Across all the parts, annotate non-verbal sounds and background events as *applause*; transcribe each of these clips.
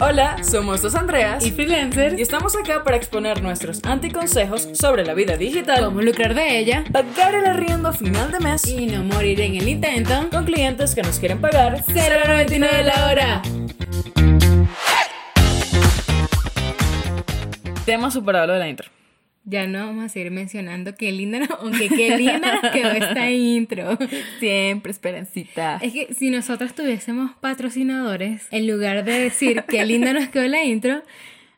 Hola, somos dos Andreas y freelancers. y estamos acá para exponer nuestros anticonsejos sobre la vida digital, cómo lucrar de ella, pagar el arriendo a final de mes. Y no morir en el intento. Con clientes que nos quieren pagar 0.99 la hora. Tema superado de la intro. Ya no vamos a seguir mencionando qué linda, *laughs* aunque qué linda nos quedó esta intro. Siempre, Esperancita. Es que si nosotros tuviésemos patrocinadores, en lugar de decir qué linda nos quedó la intro,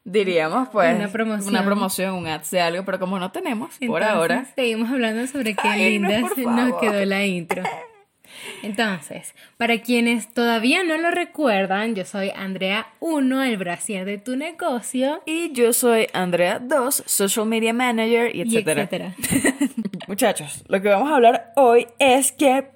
diríamos pues una promoción, una promoción un ads de algo, pero como no tenemos por ahora, seguimos hablando sobre qué linda nos quedó la intro. *laughs* Entonces, para quienes todavía no lo recuerdan, yo soy Andrea 1, el brasier de tu negocio. Y yo soy Andrea 2, social media manager y etcétera. etcétera. *laughs* Muchachos, lo que vamos a hablar hoy es que...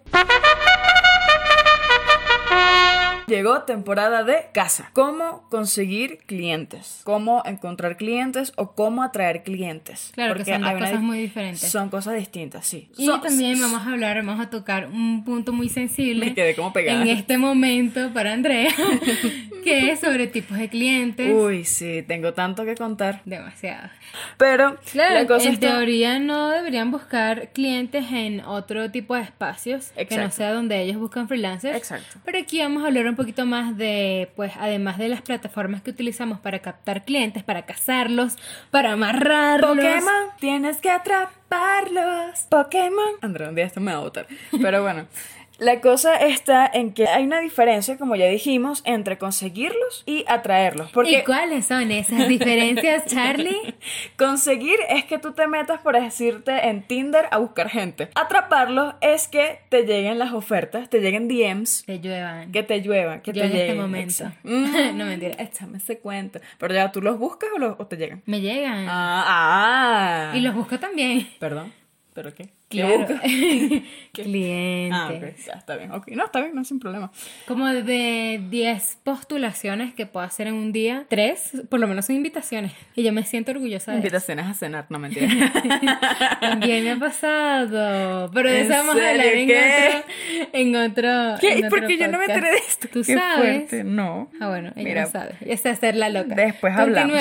Llegó temporada de casa. ¿Cómo conseguir clientes? ¿Cómo encontrar clientes o cómo atraer clientes? Claro, Porque que son cosas muy diferentes. Son cosas distintas, sí. Y también vamos a hablar, vamos a tocar un punto muy sensible. Me quedé como pegada. En este momento para Andrea, *laughs* que es sobre tipos de clientes. Uy, sí, tengo tanto que contar. Demasiado. Pero, claro, la cosa en teoría no deberían buscar clientes en otro tipo de espacios que no sea donde ellos buscan freelancers. Exacto. Pero aquí vamos a hablar un poquito más de, pues, además de las plataformas que utilizamos para captar clientes, para cazarlos, para amarrarlos. Pokémon, tienes que atraparlos. Pokémon. André, un día esto me va a botar. Pero bueno. *laughs* La cosa está en que hay una diferencia, como ya dijimos, entre conseguirlos y atraerlos. Porque ¿Y cuáles son esas *laughs* diferencias, Charlie? Conseguir es que tú te metas, por decirte, en Tinder a buscar gente. Atraparlos es que te lleguen las ofertas, te lleguen DMs. Te lluevan. Que te lluevan, que Yo te en lleguen. este momento. *laughs* Mm. no mentira. Échame ese cuento. Pero ya, ¿tú los buscas o, los- o te llegan? Me llegan. Ah, ah. Y los busco también. Perdón, ¿pero qué? ¿Qué Claro. buscas? *laughs* *laughs* Clientes. Ah, ok, ya está bien. Ok, no, está bien, no sin problema. Como de 10 postulaciones que puedo hacer en un día, 3 por lo menos son invitaciones. Y yo me siento orgullosa de eso. Invitaciones a cenar, no mentira. *laughs* También me ha pasado. Pero de ¿En eso vamos a hablar en ¿Qué? otro. En otro. ¿Qué? en ¿Y por otro qué yo no me podcast. enteré de esto? ¿Tú Qué sabes? fuerte. No. Ah, bueno, ella Mira, no sabe. Ya sé hacer la loca. Después hablamos.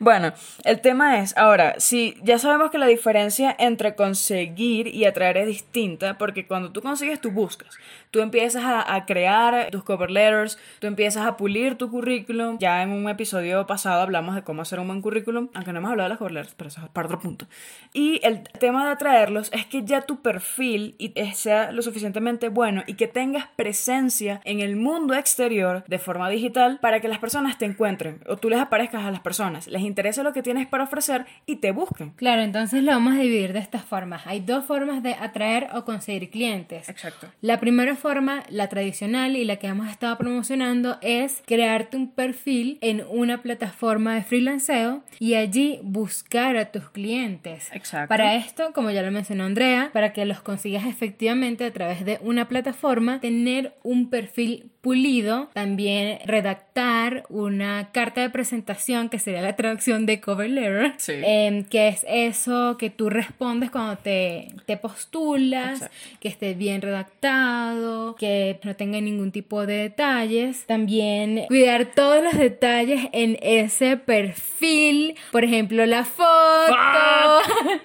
Bueno, el tema es, ahora, si ya sabemos que la diferencia entre conseguir y atraer es distinta, porque cuando tú consigues, tú buscas. Tú empiezas a, a crear tus cover letters, tú empiezas a pulir tu currículum. Ya en un episodio pasado hablamos de cómo hacer un buen currículum, aunque no hemos hablado de las cover letters, pero eso es para otro punto. Y el tema de atraerlos es que ya tu perfil eh, sea lo suficientemente bueno y que tengas presencia en el mundo exterior de forma digital para que las personas te encuentren o tú les aparezcas a las personas, les interese lo que tienes para ofrecer y te busquen. Claro, entonces lo vamos a dividir de estas formas. Hay dos formas de atraer o conseguir clientes. Exacto. La primera forma, la tradicional y la que hemos estado promocionando es crearte un perfil en una plataforma de freelanceo y allí buscar a tus clientes. Exacto. Para esto, como ya lo mencionó Andrea, para que los consigas efectivamente a través de una plataforma, tener un perfil pulido, también redactar una carta de presentación que sería la traducción de cover letter, Sí. em, que es eso que tú respondes cuando te, te postulas, Exacto. que esté bien redactado, que no tenga ningún tipo de detalles. También cuidar todos los detalles en ese perfil, por ejemplo, la foto.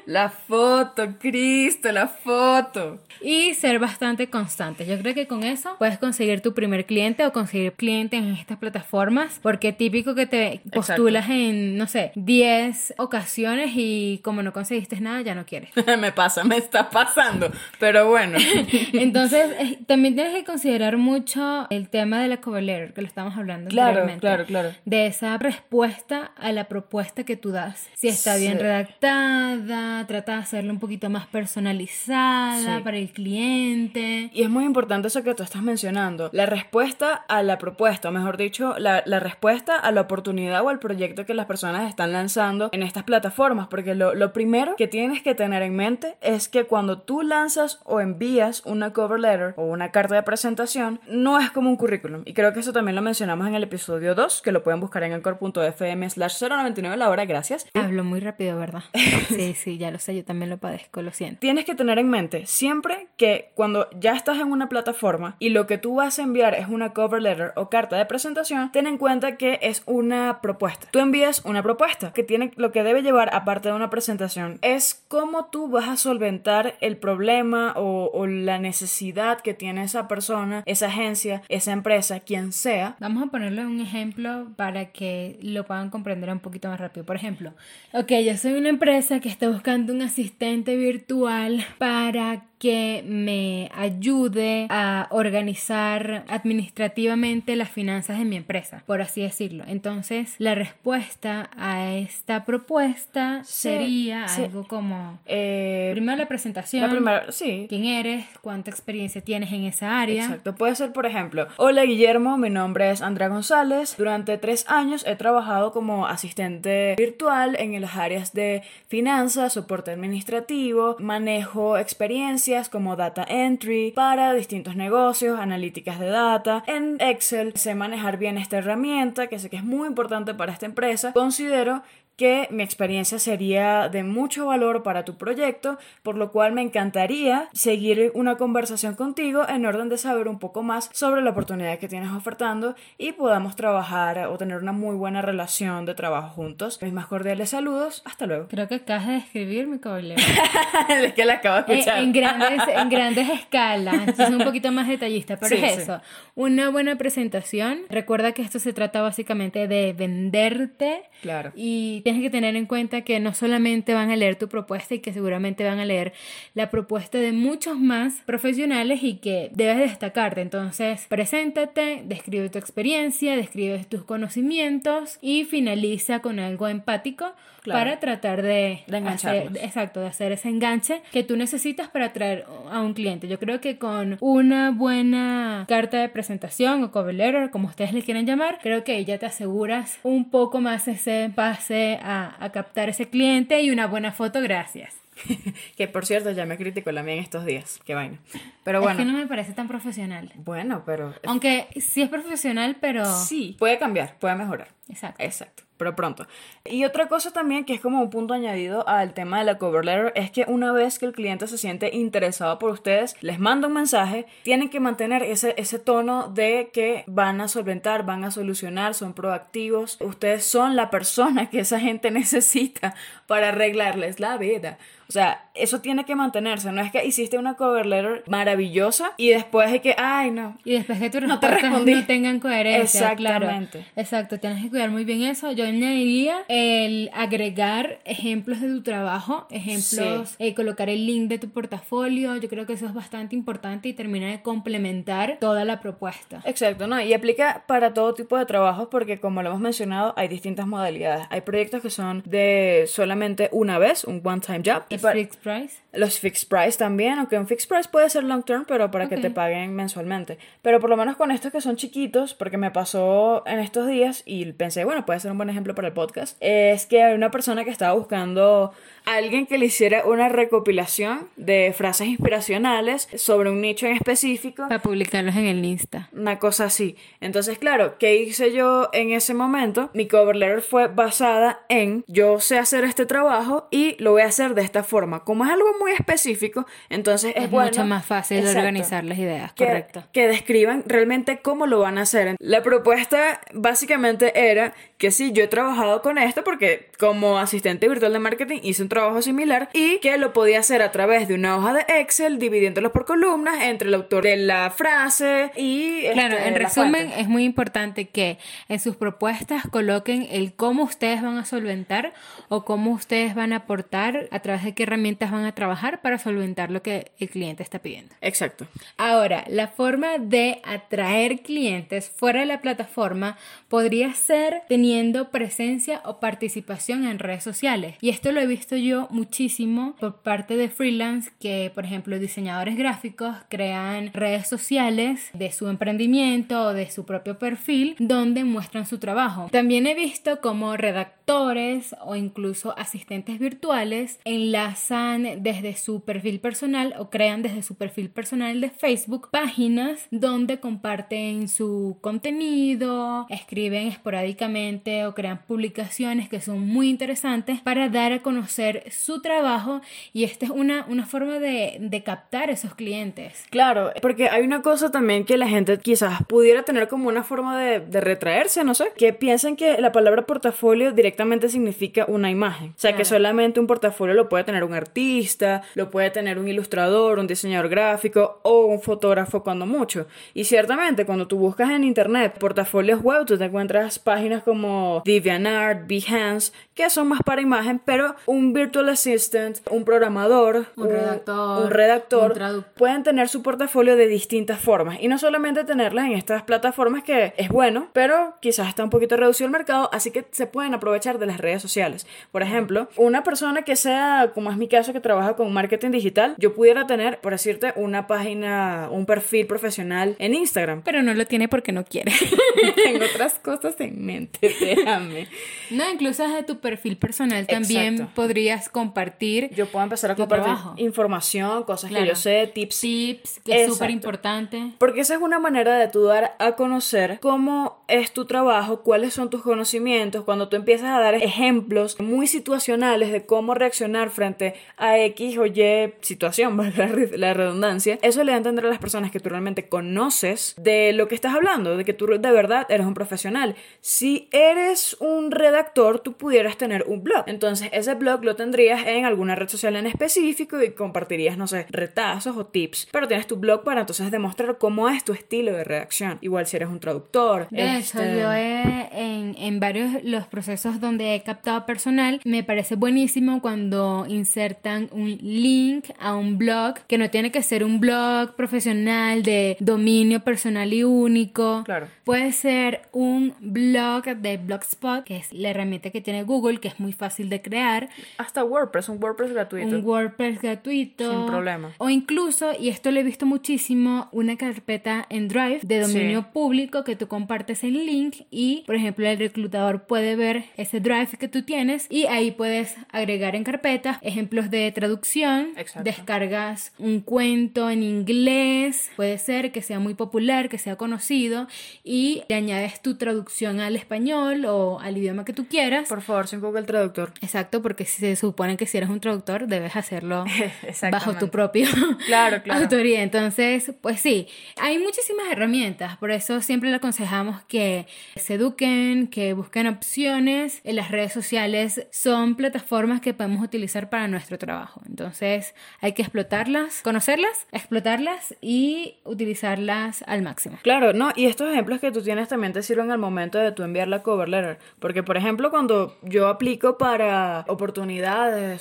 La foto, Cristo, la foto. Y ser bastante constante. Yo creo que con eso puedes conseguir tu primer cliente o conseguir clientes en estas plataformas. Porque típico que te postulas en, no sé, 10 ocasiones y como no conseguiste nada, ya no quieres. *laughs* me pasa, me está pasando. Pero bueno. *laughs* Entonces, eh, también tienes que considerar mucho el tema de la cover letter, que lo estamos hablando Claro, claro, claro. De esa respuesta a la propuesta que tú das. Si está bien Sí. redactada, trata de hacerla un poquito más personalizada Sí. para el cliente. Y es muy importante eso que tú estás mencionando, la respuesta a la propuesta, o mejor dicho, la, la respuesta a la oportunidad o al proyecto que las personas están lanzando en estas plataformas, porque lo, lo primero que tienes que tener en mente es que cuando tú lanzas o envías una cover letter o una carta de presentación, no es como un currículum. Y creo que eso también lo mencionamos en el episodio 2, que lo pueden buscar en anchor.fm slash 099 la hora, gracias. Hablo muy rápido, ¿verdad? *laughs* Sí, sí, ya lo sé, yo también lo padezco, lo siento. Tienes que tener en mente siempre que cuando ya estás en una plataforma y lo que tú vas a enviar es una cover letter o carta de presentación, ten en cuenta que es una propuesta. Tú envías una propuesta que tiene lo que debe llevar aparte de una presentación es cómo tú vas a solventar el problema o, o la necesidad que tiene esa persona, esa agencia, esa empresa, quien sea. Vamos a ponerle un ejemplo para que lo puedan comprender un poquito más rápido. Por ejemplo, ok, yo soy una empresa que está buscando un asistente virtual para que me ayude a organizar administrativamente las finanzas de mi empresa, por así decirlo. Entonces, la respuesta a esta propuesta sería algo como Eh, primero la presentación, la primera, sí. quién eres, cuánta experiencia tienes en esa área. Exacto, puede ser por ejemplo, hola Guillermo, mi nombre es Andrea González, durante tres años he trabajado como asistente virtual en las áreas de finanzas, soporte administrativo, manejo como data entry para distintos negocios, analíticas de data, en Excel sé manejar bien esta herramienta que sé que es muy importante para esta empresa, considero que mi experiencia sería de mucho valor para tu proyecto, por lo cual me encantaría seguir una conversación contigo en orden de saber un poco más sobre la oportunidad que tienes ofertando y podamos trabajar o tener una muy buena relación de trabajo juntos. Mis más cordiales saludos, hasta luego. Creo que acabas de describir mi caballero. *laughs* es que la acabo de en, escuchar. en grandes, en grandes escalas, es un poquito más detallista, pero Sí, es sí. eso, una buena presentación. Recuerda que esto se trata básicamente de venderte Claro. y tienes que tener en cuenta que no solamente van a leer tu propuesta y que seguramente van a leer la propuesta de muchos más profesionales y que debes destacarte. Entonces, preséntate, describe tu experiencia, describe tus conocimientos y finaliza con algo empático Claro. para tratar de, De hacer, exacto, de hacer ese enganche que tú necesitas para atraer a un cliente. Yo creo que con una buena carta de presentación o cover letter, como ustedes le quieran llamar, creo que ya te aseguras un poco más ese pase a, a captar ese cliente y una buena foto, gracias. *laughs* que por cierto ya me criticó la mía en estos días. Qué vaina. Pero Es bueno. que no me parece tan profesional. Bueno, pero Aunque sí es profesional, pero... sí, puede cambiar, puede mejorar. Exacto. Exacto, pero pronto. Y otra cosa también que es como un punto añadido al tema de la cover letter es que una vez que el cliente se siente interesado por ustedes, les manda un mensaje, tienen que mantener ese, ese tono de que van a solventar, van a solucionar, son proactivos, ustedes son la persona que esa gente *laughs* necesita para arreglarles la vida. O sea, eso tiene que mantenerse, no es que hiciste una cover letter maravillosa y después de que, ay no, Y después que tus No te respondí. no tengan coherencia, claro. Exactamente. Exacto, tienes que cuidar muy bien eso. Yo añadiría el agregar ejemplos de tu trabajo, ejemplos, eh, colocar el link de tu portafolio. Yo creo que eso es bastante importante y termina de complementar toda la propuesta. Exacto, ¿no? Y aplica para todo tipo de trabajos porque como lo hemos mencionado, hay distintas modalidades. Hay proyectos que son de solamente una vez, un one-time job. Y ¿Es pa- fixed price? los fixed price también, aunque un fixed price puede ser long term, pero para que Ok. te paguen mensualmente. Pero por lo menos con estos que son chiquitos, porque me pasó en estos días y pensé, bueno, puede ser un buen ejemplo para el podcast, es que hay una persona que estaba buscando alguien que le hiciera una recopilación de frases inspiracionales sobre un nicho en específico Para publicarlos en el Insta. una cosa así. Entonces, claro, ¿qué hice yo en ese momento? Mi cover letter fue basada en yo sé hacer este trabajo y lo voy a hacer de esta forma. Como es algo muy específico, entonces es, Es, bueno- mucho más fácil de Exacto. organizar las ideas, Que, correcto. que describan realmente cómo lo van a hacer. La propuesta básicamente era que sí, yo he trabajado con esto porque como asistente virtual de marketing hice un trabajo similar y que lo podía hacer a través de una hoja de Excel dividiéndolos por columnas entre el autor de la frase y... Claro, este, en resumen, es muy importante que en sus propuestas coloquen el cómo ustedes van a solventar o cómo ustedes van a aportar, a través de qué herramientas van a trabajar para solventar lo que el cliente está pidiendo. Exacto. Ahora, la forma de atraer clientes fuera de la plataforma podría ser teniendo presencia o participación en redes sociales. Y esto lo he visto yo muchísimo por parte de freelance que, por ejemplo, diseñadores gráficos crean redes sociales de su emprendimiento o de su propio perfil donde muestran su trabajo. También he visto como redactores o incluso asistentes virtuales enlazan desde su perfil personal o crean desde su perfil personal de Facebook páginas donde comparten su contenido, escriben esporádicamente o crean publicaciones que son muy interesantes para dar a conocer su trabajo y esta es una, una forma de, de captar esos clientes. Claro, porque hay una cosa también que la gente quizás pudiera tener como una forma de, de retraerse, no sé, que piensan que la palabra portafolio directamente significa una imagen. O sea, que solamente un portafolio lo puede tener un artista, lo puede tener un ilustrador, un diseñador gráfico o un fotógrafo cuando mucho. Y ciertamente, cuando tú buscas en internet portafolios web, tú te encuentras páginas como DeviantArt, Behance, que son más para imagen, pero un virtual assistant, un programador, un, redactor, un redactor pueden tener su portafolio de distintas formas. Y no solamente tenerlas en estas plataformas que es bueno, pero quizás está un poquito reducido el mercado, así que se pueden aprovechar de las redes sociales. Por ejemplo, una persona que sea, como es mi caso, que trabaja con marketing digital, yo pudiera tener, por decirte, una página, un perfil profesional en Instagram. Pero no lo tiene porque no quiere. *laughs* Tengo otras cosas en mente, *laughs* déjame. No, incluso desde tu perfil personal también podrías compartir. Yo puedo empezar a compartir información, cosas que yo sé, tips. Tips, que es súper importante. Porque esa es una manera de tú dar a conocer cómo es tu trabajo, cuáles son tus conocimientos, cuando tú empiezas a dar ejemplos muy situacionales de cómo reaccionar frente a X o Y situación, *laughs* la redundancia, eso le da a entender a las personas que tú realmente conoces de lo que estás hablando, de que tú de verdad eres un profesional. Si eres un redactor, tú pudieras tener un blog. Entonces, ese blog lo tendrías en alguna red social en específico y compartirías, no sé, retazos o tips. Pero tienes tu blog para entonces demostrar cómo es tu estilo de redacción. Igual si eres un traductor. De este... yo he, en, en varios los procesos donde he captado personal, me parece buenísimo cuando insertan un link a un blog que no tiene que ser un blog profesional de dominio personal y único. Claro. Puede ser un blog de Blogspot, que es la herramienta que tiene Google, que es muy fácil de crear. Hasta WordPress, un WordPress gratuito. Un WordPress gratuito. Sin problema. O incluso, y esto lo he visto muchísimo, una carpeta en Drive de dominio público que tú compartes el link y, por ejemplo, el reclutador puede ver ese Drive que tú tienes y ahí puedes agregar en carpetas ejemplos de traducción. Descargas un cuento en inglés, puede ser que sea muy popular, que sea conocido y le añades tu traducción al español o al idioma que tú quieras. Por favor, sin Google Traductor. Exacto, porque se supone que si eres un traductor debes hacerlo *laughs* bajo tu propio *laughs* claro, claro. autoría. Entonces, pues sí, hay muchísimas herramientas, por eso siempre le aconsejamos que se eduquen, que busquen opciones. En las redes sociales son plataformas que podemos utilizar para nuestro trabajo. Entonces, hay que explotarlas, conocerlas, explotarlas y utilizarlas al máximo. Claro, no, y estos ejemplos que tú tienes también te sirven al momento de tú enviar la cover letter, porque por ejemplo, cuando yo aplico para oportunidades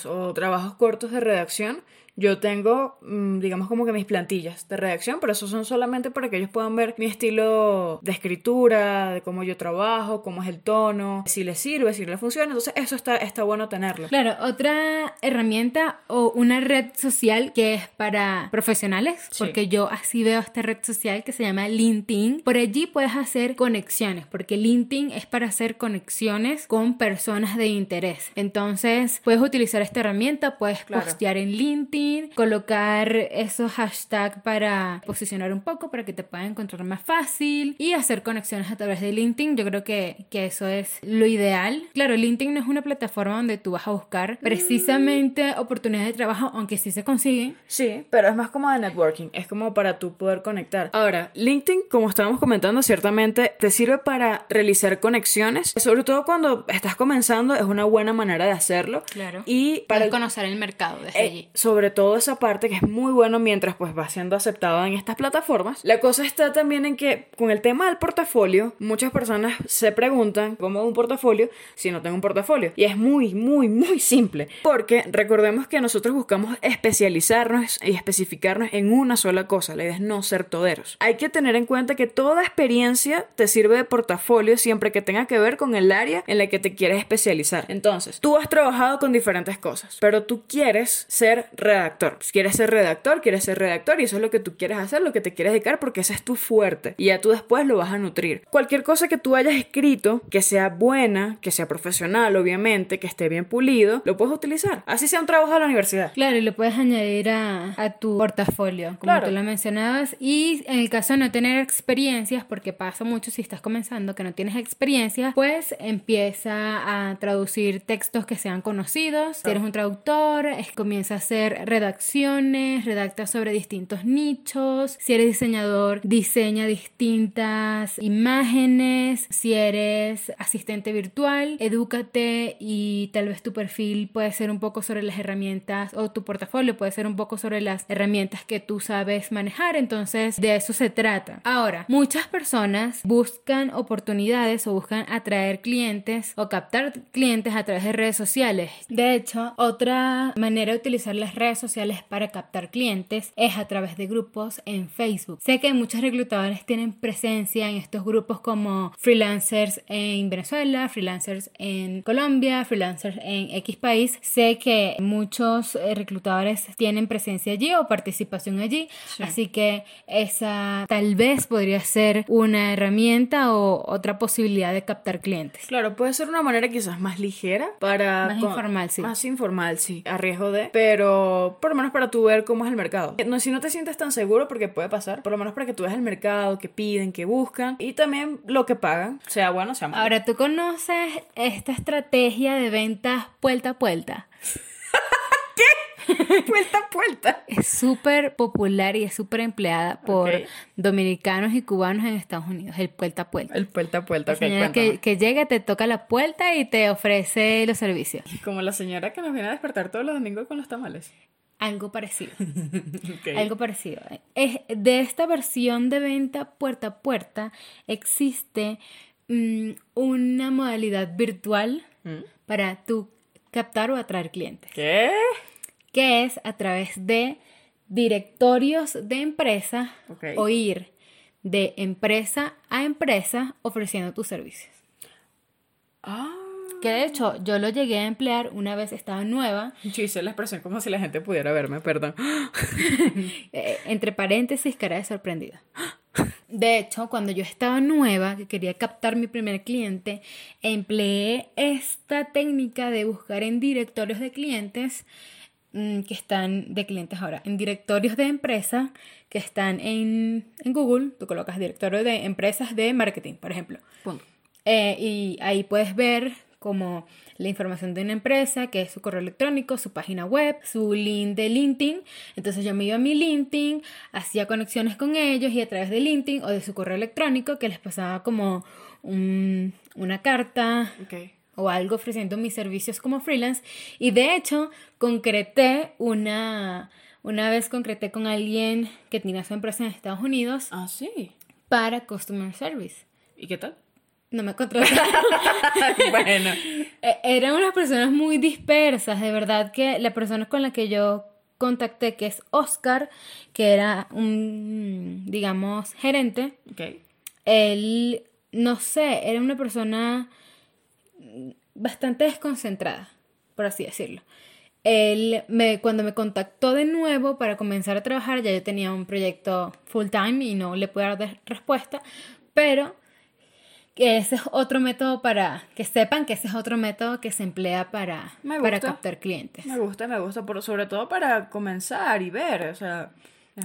o trabajos cortos de redacción, yo tengo, mm, digamos, como que mis plantillas de redacción, pero eso son solamente para que ellos puedan ver mi estilo de escritura, de cómo yo trabajo, cómo es el tono, si les sirve, si les funciona. Entonces, eso está, está bueno tenerlo. Claro, otra herramienta o una red social que es para profesionales, porque yo así veo esta red social que se llama LinkedIn. Por allí puedes hacer conexiones, porque LinkedIn es para hacer conexiones con personas de interés. Entonces, puedes utilizar esta herramienta, puedes postear en LinkedIn colocar esos hashtags para posicionar un poco, para que te puedan encontrar más fácil y hacer conexiones a través de LinkedIn. Yo creo que, que eso es lo ideal. Claro, LinkedIn no es una plataforma donde tú vas a buscar precisamente oportunidades de trabajo, aunque sí se consiguen. Sí, pero es más como de networking, es como para tú poder conectar. Ahora, LinkedIn, como estábamos comentando, ciertamente te sirve para realizar conexiones, sobre todo cuando estás comenzando, es una buena manera de hacerlo. Claro. Y para conocer el mercado desde eh, allí. Sobre toda esa parte que es muy bueno mientras pues va siendo aceptado en estas plataformas. La cosa está también en que con el tema del portafolio, muchas personas se preguntan cómo un portafolio si no tengo un portafolio. Y es muy, muy, muy simple. Porque recordemos que nosotros buscamos especializarnos y especificarnos en una sola cosa. La idea es no ser toderos. Hay que tener en cuenta que toda experiencia te sirve de portafolio siempre que tenga que ver con el área en la que te quieres especializar. Entonces, tú has trabajado con diferentes cosas, pero tú quieres ser redactor redactor. Si quieres ser redactor, quieres ser redactor y eso es lo que tú quieres hacer, lo que te quieres dedicar porque ese es tu fuerte y ya tú después lo vas a nutrir. Cualquier cosa que tú hayas escrito, que sea buena, que sea profesional, obviamente, que esté bien pulido, lo puedes utilizar. Así sea un trabajo de la universidad. Claro, y lo puedes añadir a, a tu portafolio, como Claro. tú lo mencionabas. Y en el caso de no tener experiencias, porque pasa mucho si estás comenzando que no tienes experiencias, pues empieza a traducir textos que sean conocidos. Si eres un traductor, comienza a hacer redacciones, redacta sobre distintos nichos. Si eres diseñador, diseña distintas imágenes. Si eres asistente virtual, edúcate y tal vez tu perfil puede ser un poco sobre las herramientas o tu portafolio puede ser un poco sobre las herramientas que tú sabes manejar. Entonces, de eso se trata. Ahora, muchas personas buscan oportunidades o buscan atraer clientes o captar clientes a través de redes sociales. De hecho, otra manera de utilizar las redes sociales para captar clientes es a través de grupos en Facebook. Sé que muchos reclutadores tienen presencia en estos grupos como freelancers en Venezuela, freelancers en Colombia, freelancers en X país. Sé que muchos eh, reclutadores tienen presencia allí o participación allí, Sí. así que esa tal vez podría ser una herramienta o otra posibilidad de captar clientes. Claro, puede ser una manera quizás más ligera para... Más informal, sí. Más informal, sí. A riesgo de... Pero por lo menos para tú ver cómo es el mercado. No, si no te sientes tan seguro, porque puede pasar, por lo menos para que tú veas el mercado, que piden, que buscan y también lo que pagan, sea bueno, sea malo. Ahora, ¿tú conoces esta estrategia de ventas puerta a puerta? puerta *laughs* a puerta. Es súper popular y es súper empleada por dominicanos y cubanos en Estados Unidos, el puerta a puerta. El puerta a puerta, La señora que, que llega, te toca la puerta y te ofrece los servicios. Como la señora que nos viene a despertar todos los domingos con los tamales. Algo parecido. *laughs* Algo parecido. Es, de esta versión de venta puerta a puerta existe mm, una modalidad virtual ¿Mm? para tú captar o atraer clientes, ¿Qué? que es a través de directorios de empresa o ir de empresa a empresa ofreciendo tus servicios. Ah. Que de hecho yo lo llegué a emplear una vez estaba nueva, Yo hice la expresión como si la gente pudiera verme, perdón. *laughs* eh, entre paréntesis, cara de sorprendida. De hecho, cuando yo estaba nueva, que quería captar mi primer cliente, empleé esta técnica de buscar en directorios de clientes mm, que están de clientes ahora, en directorios de empresa que están en, en Google, tú colocas directorio de empresas de marketing, por ejemplo. Punto. Eh, y ahí puedes ver como la información de una empresa, que es su correo electrónico, su página web, su link de LinkedIn. Entonces yo me iba a mi LinkedIn, hacía conexiones con ellos y a través de LinkedIn o de su correo electrónico que les pasaba como un- una carta Ok. o algo ofreciendo mis servicios como freelance. Y de hecho, concreté una, una vez concreté con alguien que tenía su empresa en Estados Unidos Ah, sí. para Customer Service. ¿Y qué tal? No me contrataron. *laughs* bueno. Eh, Eran unas personas muy dispersas, de verdad que la persona con la que yo contacté, que es Oscar, que era un, digamos, gerente, Ok. él, no sé, era una persona bastante desconcentrada, por así decirlo. Él, me, cuando me contactó de nuevo para comenzar a trabajar, ya yo tenía un proyecto full time y no le pude dar respuesta, pero que ese es otro método para que sepan que ese es otro método que se emplea para, Me para captar clientes. Me gusta, me gusta, pero sobre todo para comenzar y ver, o sea.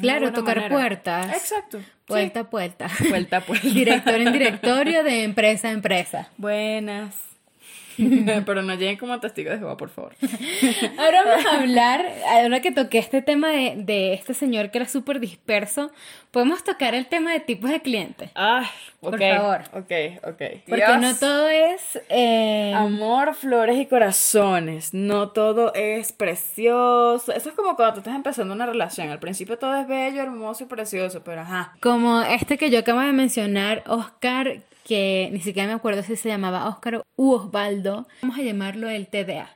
Claro, tocar manera. puertas. Exacto. Puerta a puerta. Puerta a puerta. *laughs* Director en directorio de *laughs* empresa a empresa. Buenas. *laughs* pero no lleguen como testigos de Jehová, por favor. *laughs* Ahora vamos a hablar, ahora que toqué este tema de, de este señor que era súper disperso, podemos tocar el tema de tipos de clientes. Ok. Por favor. Ok, ok. Porque Dios. no todo es... eh, Amor, flores y corazones. No todo es precioso. Eso es como cuando tú estás empezando una relación. Al principio todo es bello, hermoso y precioso, pero ajá. como este que yo acabo de mencionar, Oscar, que ni siquiera me acuerdo si se llamaba Oscar u Osvaldo, vamos a llamarlo el TDA.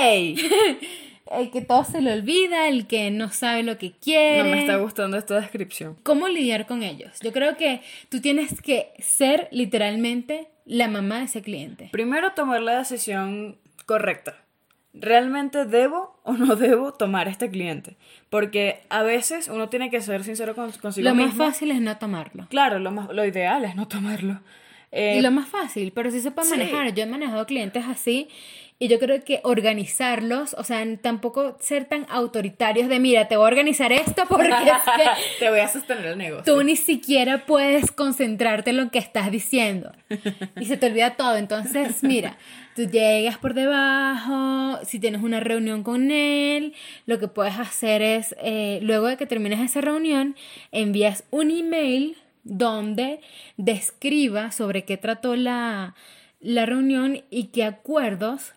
¡Ey! *laughs* El que todo se le olvida, el que no sabe lo que quiere. No me está gustando esta descripción. ¿Cómo lidiar con ellos? Yo creo que tú tienes que ser literalmente la mamá de ese cliente. Primero, tomar la decisión correcta. ¿Realmente debo o no debo tomar este cliente? Porque a veces uno tiene que ser sincero con, consigo Lo más mismo. fácil es no tomarlo. Claro, lo, más, lo ideal es no tomarlo. Eh, Y lo más fácil, pero sí se puede sí. manejar. Yo he manejado clientes así y yo creo que organizarlos, o sea, tampoco ser tan autoritarios de, mira, te voy a organizar esto porque es que *laughs* Te voy a sostener el negocio. tú ni siquiera puedes concentrarte en lo que estás diciendo y se te olvida todo. Entonces, mira, tú llegas por debajo, si tienes una reunión con él, lo que puedes hacer es, eh, luego de que termines esa reunión, envías un email donde describa sobre qué trató la, la reunión y qué acuerdos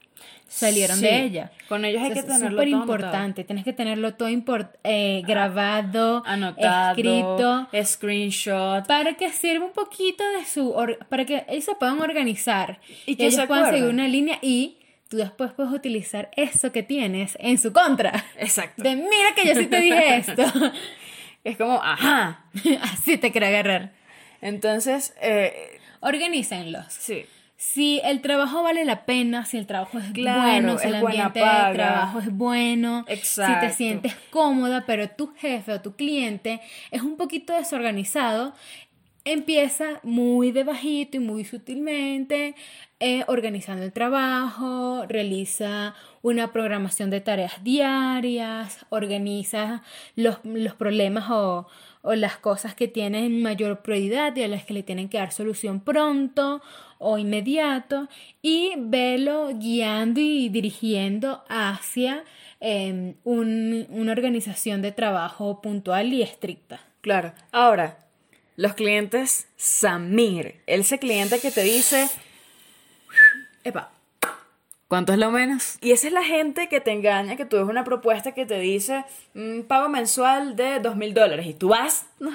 salieron Sí, de ella. con ellos hay que es tenerlo súper todo importante, tienes que tenerlo todo import- eh, grabado, Anotado, escrito, screenshot. para que sirva un poquito de su, para que ellos se puedan organizar Y que ellos se puedan seguir una línea y tú después puedes utilizar eso que tienes en su contra. Exacto. De mira que yo sí te dije esto. *laughs* Es como, ajá. *laughs* Así te quiero agarrar. Entonces, eh, Organícenlos. sí. Si el trabajo vale la pena, si el trabajo es Claro, bueno, si el ambiente de trabajo es bueno, si te sientes cómoda, pero tu jefe o tu cliente es un poquito desorganizado, empieza muy de bajito y muy sutilmente, eh, organizando el trabajo, realiza una programación de tareas diarias, organiza los, los problemas o, o las cosas que tienen mayor prioridad y a las que le tienen que dar solución pronto o inmediato y velo guiando y dirigiendo hacia eh, un- una organización de trabajo puntual y estricta. Claro. Ahora, los clientes Samir. Ese cliente que te dice, epa, ¿cuánto es lo menos? Y esa es la gente que te engaña, que tú ves una propuesta que te dice, un pago mensual de dos mil dólares y tú vas, no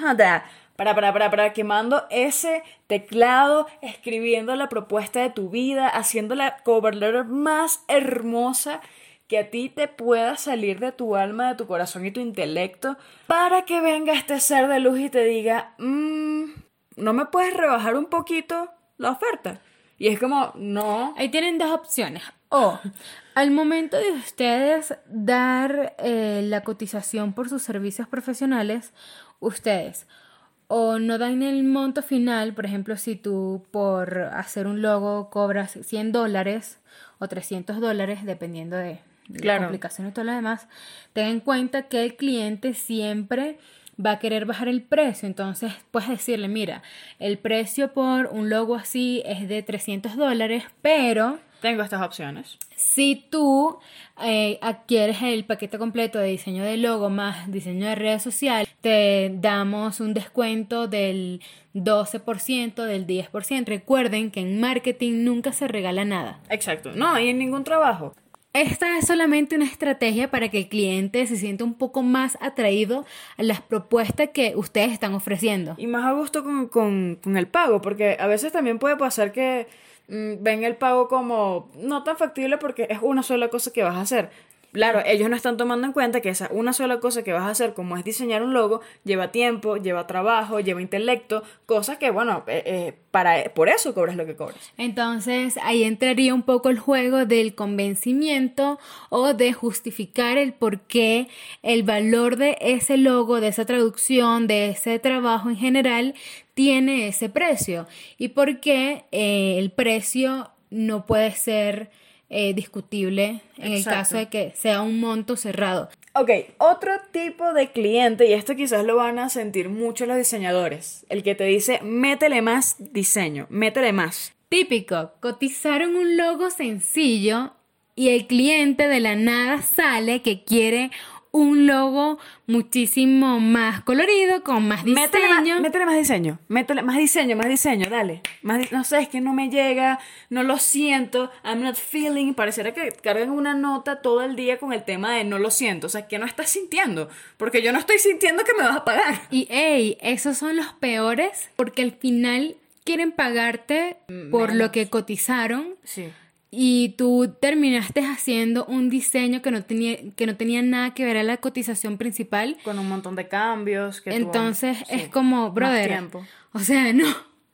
para, para, para, para, quemando ese teclado, escribiendo la propuesta de tu vida, haciendo la cover letter más hermosa que a ti te pueda salir de tu alma, de tu corazón y tu intelecto, para que venga este ser de luz y te diga, "Mm, ¿no me puedes rebajar un poquito la oferta? Y es como, no, Ahí tienen dos opciones. O al momento de ustedes dar eh, la cotización por sus servicios profesionales, ustedes o no dan el monto final, por ejemplo, si tú por hacer un logo cobras 100 dólares o 300 dólares, dependiendo de la complicación y todo lo demás, ten en cuenta que el cliente siempre va a querer bajar el precio. Entonces puedes decirle, mira, el precio por un logo así es de 300 dólares, pero tengo estas opciones. si tú eh, adquieres el paquete completo de diseño de logo más diseño de redes sociales, te damos un descuento del 12%, del 10%. Recuerden que en marketing nunca se regala nada. Exacto, no, y en ningún trabajo. Esta es solamente una estrategia para que el cliente se sienta un poco más atraído a las propuestas que ustedes están ofreciendo. Y más a gusto con, con- con el pago, porque a veces también puede pasar que ven el pago como no tan factible porque es una sola cosa que vas a hacer. Claro, ellos no están tomando en cuenta que esa una sola cosa que vas a hacer, como es diseñar un logo, lleva tiempo, lleva trabajo, lleva intelecto, cosas que, bueno, eh, eh, para, por eso cobras lo que cobras. Entonces ahí entraría un poco el juego del convencimiento o de justificar el por qué el valor de ese logo, de esa traducción, de ese trabajo en general tiene ese precio y por qué eh, el precio no puede ser eh, discutible en el caso de que sea un monto cerrado. Ok, otro tipo de cliente, y esto quizás lo van a sentir mucho los diseñadores, el que te dice, métele más diseño, métele más. Típico, cotizaron un logo sencillo y el cliente de la nada sale que quiere un logo muchísimo más colorido, con más diseño. Métele más, métele más diseño, métele más diseño, más diseño, dale. Más di- no sé, es que no me llega, no lo siento, I'm not feeling. Pareciera que cargan una nota todo el día con el tema de no lo siento. O sea, que no estás sintiendo, porque yo no estoy sintiendo que me vas a pagar. Y hey, esos son los peores porque al final quieren pagarte por lo que cotizaron Sí. Y tú terminaste haciendo un diseño que no tenía, que no tenía nada que ver a la cotización principal. Con un montón de cambios. Que tuvo- Entonces sí, es como, brother, o sea, no.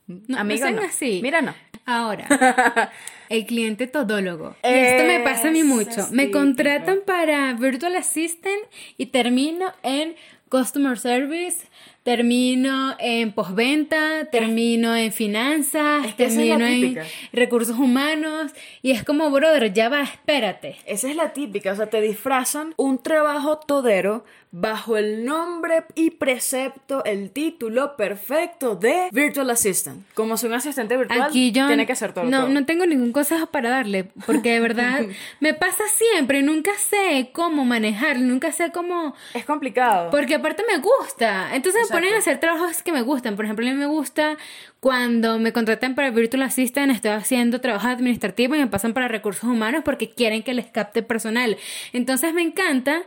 No, Amigo, no sean no. así. Mira, no. Ahora, *laughs* el cliente todólogo. Y esto me pasa a mí mucho. Me contratan para Virtual Assistant y termino en Customer Service, termino en postventa, termino en finanzas, Es que esa es la termino en recursos humanos. Y es como, brother, ya va, espérate. Esa es la típica, o sea, te disfrazan un trabajo todero bajo el nombre y precepto, el título perfecto de Virtual Assistant. Como si un asistente virtual Aquí yo tiene que hacer todo. no, todo. no tengo ningún consejo para darle, porque de verdad *laughs* me pasa siempre, nunca sé cómo manejarlo, nunca sé cómo... Es complicado. Porque aparte me gusta. Entonces me ponen a hacer trabajos que me gustan. Por ejemplo, a mí me gusta cuando me contratan para Virtual Assistant, estoy haciendo trabajo administrativo y me pasan para recursos humanos porque quieren que les capte personal. Entonces me encanta,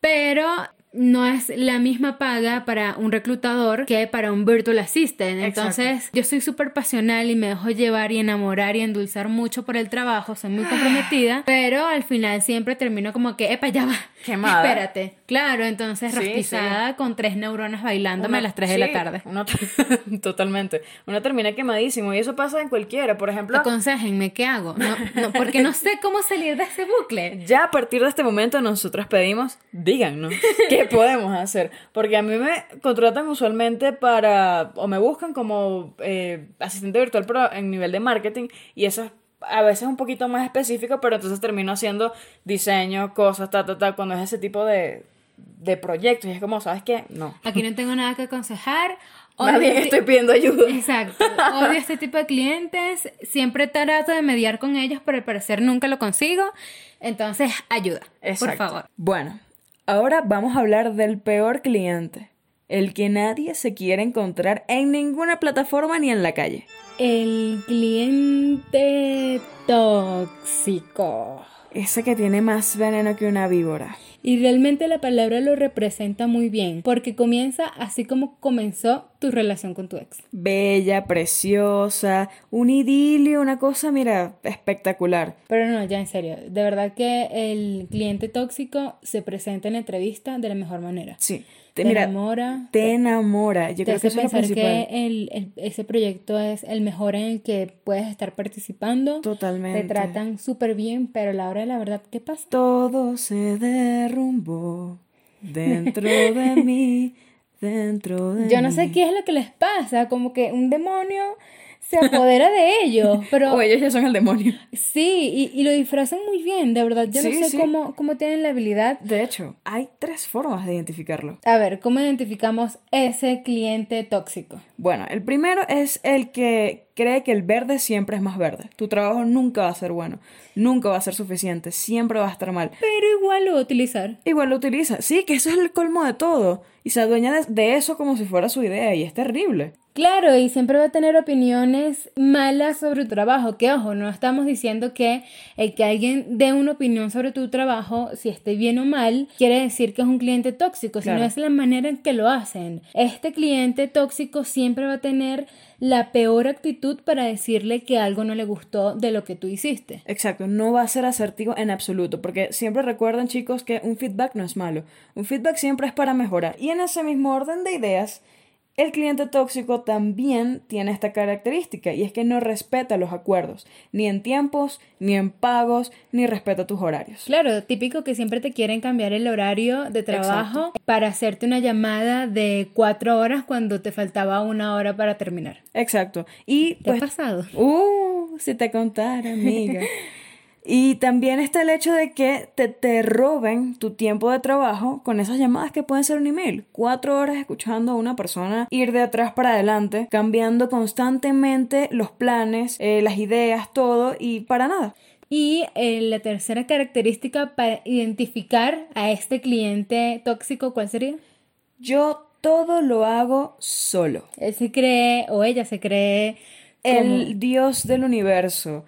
pero no es la misma paga para un reclutador que para un virtual assistant. Entonces, yo soy súper pasional y me dejo llevar y enamorar y endulzar mucho por el trabajo, soy muy comprometida, pero al final siempre termino como que, epa, ya va. Quemada. Espérate. Claro, entonces Sí, rostizada con tres neuronas bailándome a las 3 de la tarde. uno- *laughs* totalmente. Uno termina quemadísimo y eso pasa en cualquiera. Por ejemplo, Aconséjenme, ¿qué hago? No, no, porque no *laughs* sé cómo salir de ese bucle. ya a partir de este momento nosotros pedimos, díganos, *laughs* ¿qué podemos hacer? Porque a mí me contratan usualmente para, o me buscan como eh, asistente virtual pero en nivel de marketing y eso es a veces un poquito más específico, pero entonces termino haciendo diseño, cosas, ta, ta, ta, cuando es ese tipo de, de proyectos y es como, ¿sabes qué? No. Aquí no tengo nada que aconsejar. Más bien Odio- estoy pidiendo ayuda. Exacto. Odio este tipo de clientes. Siempre trato de mediar con ellos, pero al parecer nunca lo consigo. Entonces, ayuda. Por favor. Bueno, ahora vamos a hablar del peor cliente. El que nadie se quiere encontrar en ninguna plataforma ni en la calle. El cliente tóxico. Ese que tiene más veneno que una víbora. Y realmente la palabra lo representa muy bien, porque comienza así como comenzó tu relación con tu ex. Bella, preciosa, un idilio, una cosa, mira, espectacular. Pero no, ya en serio, de verdad que el cliente tóxico se presenta en la entrevista de la mejor manera. Sí. Te, mira, enamora, te enamora. Yo te creo que eso es lo pensar principal. que el, el- ese proyecto es el mejor en el que puedes estar participando. Totalmente. Te tratan súper bien, pero a la hora de la verdad, ¿qué pasa? Todo se derrumbó dentro *laughs* de mí, dentro de Yo no mí. sé qué es lo que les pasa, como que un demonio se apodera de ellos, *laughs* pero O ellos ya son el demonio. sí, y, y lo disfrazan muy bien, de verdad. Yo Sí, no sé sí. cómo, cómo tienen la habilidad. De hecho, hay tres formas de identificarlo. A ver, ¿cómo identificamos ese cliente tóxico? Bueno, el primero es el que cree que el verde siempre es más verde. Tu trabajo nunca va a ser bueno, nunca va a ser suficiente, siempre va a estar mal. Pero igual lo va a utilizar. Igual lo utiliza. Sí, que eso es el colmo de todo. Y se adueña de, de eso como si fuera su idea y es terrible. Claro, y siempre va a tener opiniones malas sobre tu trabajo. Que ojo, no estamos diciendo que el que alguien dé una opinión sobre tu trabajo, si esté bien o mal, quiere decir que es un cliente tóxico, sino Claro. es la manera en que lo hacen. Este cliente tóxico siempre va a tener la peor actitud para decirle que algo no le gustó de lo que tú hiciste. Exacto, no va a ser asertivo en absoluto, porque siempre recuerden chicos que un feedback no es malo, un feedback siempre es para mejorar. Y en ese mismo orden de ideas, el cliente tóxico también tiene esta característica, y es que no respeta los acuerdos, ni en tiempos, ni en pagos, ni respeta tus horarios. Claro, típico que siempre te quieren cambiar el horario de trabajo para hacerte una llamada de cuatro horas cuando te faltaba una hora para terminar. Exacto. Y ¿Te pues ha pasado? Uh, si te contara, amiga. *laughs* Y también está el hecho de que te, te roben tu tiempo de trabajo con esas llamadas que pueden ser un email. Cuatro horas escuchando a una persona ir de atrás para adelante, cambiando constantemente los planes, eh, las ideas, todo y para nada. Y eh, la tercera característica para identificar a este cliente tóxico, ¿cuál sería? Yo todo lo hago solo. Él se cree o ella se cree El dios del universo.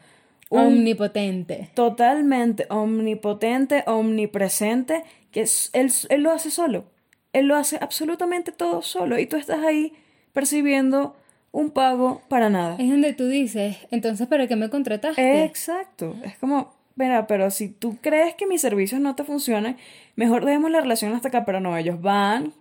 Un omnipotente. totalmente omnipotente, omnipresente, que es- él, él lo hace solo. Él lo hace absolutamente todo solo. Y tú estás ahí percibiendo un pago para nada. Es donde tú dices, entonces, ¿para qué me contrataste? Exacto. Es como, mira, pero si tú crees que mis servicios no te funcionan, mejor dejemos la relación hasta acá, pero no, ellos van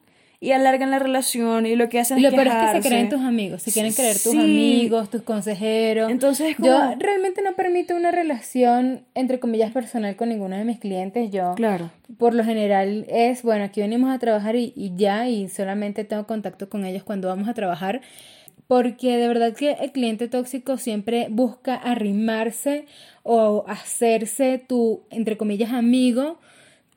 y alargan la relación y lo que hacen Lo es peor es que se creen tus amigos, se quieren creer tus Sí. amigos, tus consejeros. Entonces es Yo realmente no permito una relación, entre comillas, personal con ninguno de mis clientes. Yo, Claro. por lo general, es, bueno, aquí venimos a trabajar y, y ya, y solamente tengo contacto con ellos cuando vamos a trabajar. Porque de verdad que el cliente tóxico siempre busca arrimarse o hacerse tu, entre comillas, amigo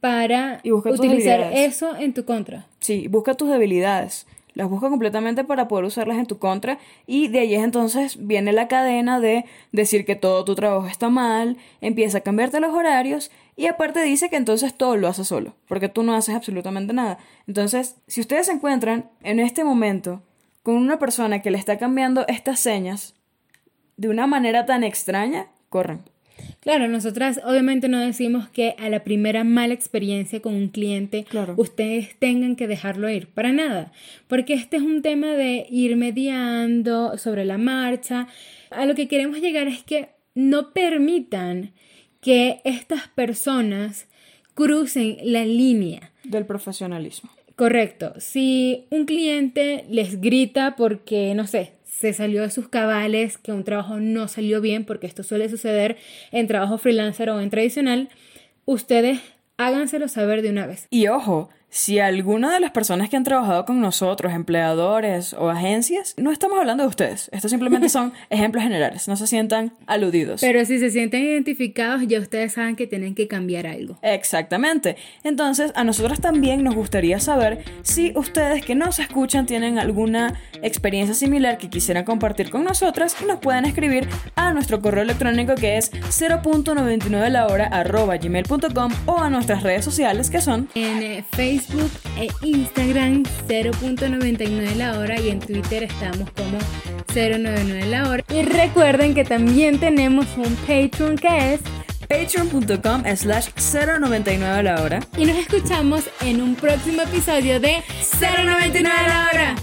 para utilizar eso en tu contra. Sí, busca tus debilidades. Las busca completamente para poder usarlas en tu contra. Y de ahí es entonces viene la cadena de decir que todo tu trabajo está mal, empieza a cambiarte los horarios y aparte dice que entonces todo lo hace solo, porque tú no haces absolutamente nada. Entonces, si ustedes se encuentran en este momento con una persona que le está cambiando estas señas de una manera tan extraña, corran. Claro, nosotras obviamente no decimos que a la primera mala experiencia con un cliente Claro. ustedes tengan que dejarlo ir, para nada, porque este es un tema de ir mediando sobre la marcha. A lo que queremos llegar es que no permitan que estas personas crucen la línea. Del profesionalismo. Correcto. Si un cliente les grita porque, no sé, se salió de sus cabales, que un trabajo no salió bien, porque esto suele suceder en trabajo freelancer o en tradicional, ustedes háganselo saber de una vez. Y ojo, si alguna de las personas que han trabajado con nosotros, empleadores o agencias, no estamos hablando de ustedes. Estos simplemente *laughs* son ejemplos generales. No se sientan aludidos. Pero si se sienten identificados, ya ustedes saben que tienen que cambiar algo. Exactamente. Entonces, a nosotros también nos gustaría saber si ustedes que nos escuchan tienen alguna experiencia similar que quisieran compartir con nosotras y nos pueden escribir a nuestro correo electrónico que es 0.99 la hora arroba gmail.com o a nuestras redes sociales que son En eh, Facebook e Instagram 0.99 la hora y en Twitter estamos como 099 la hora. Y recuerden que también tenemos un Patreon que es patreon.com slash 099 la hora. y nos escuchamos en un próximo episodio de 099 la hora.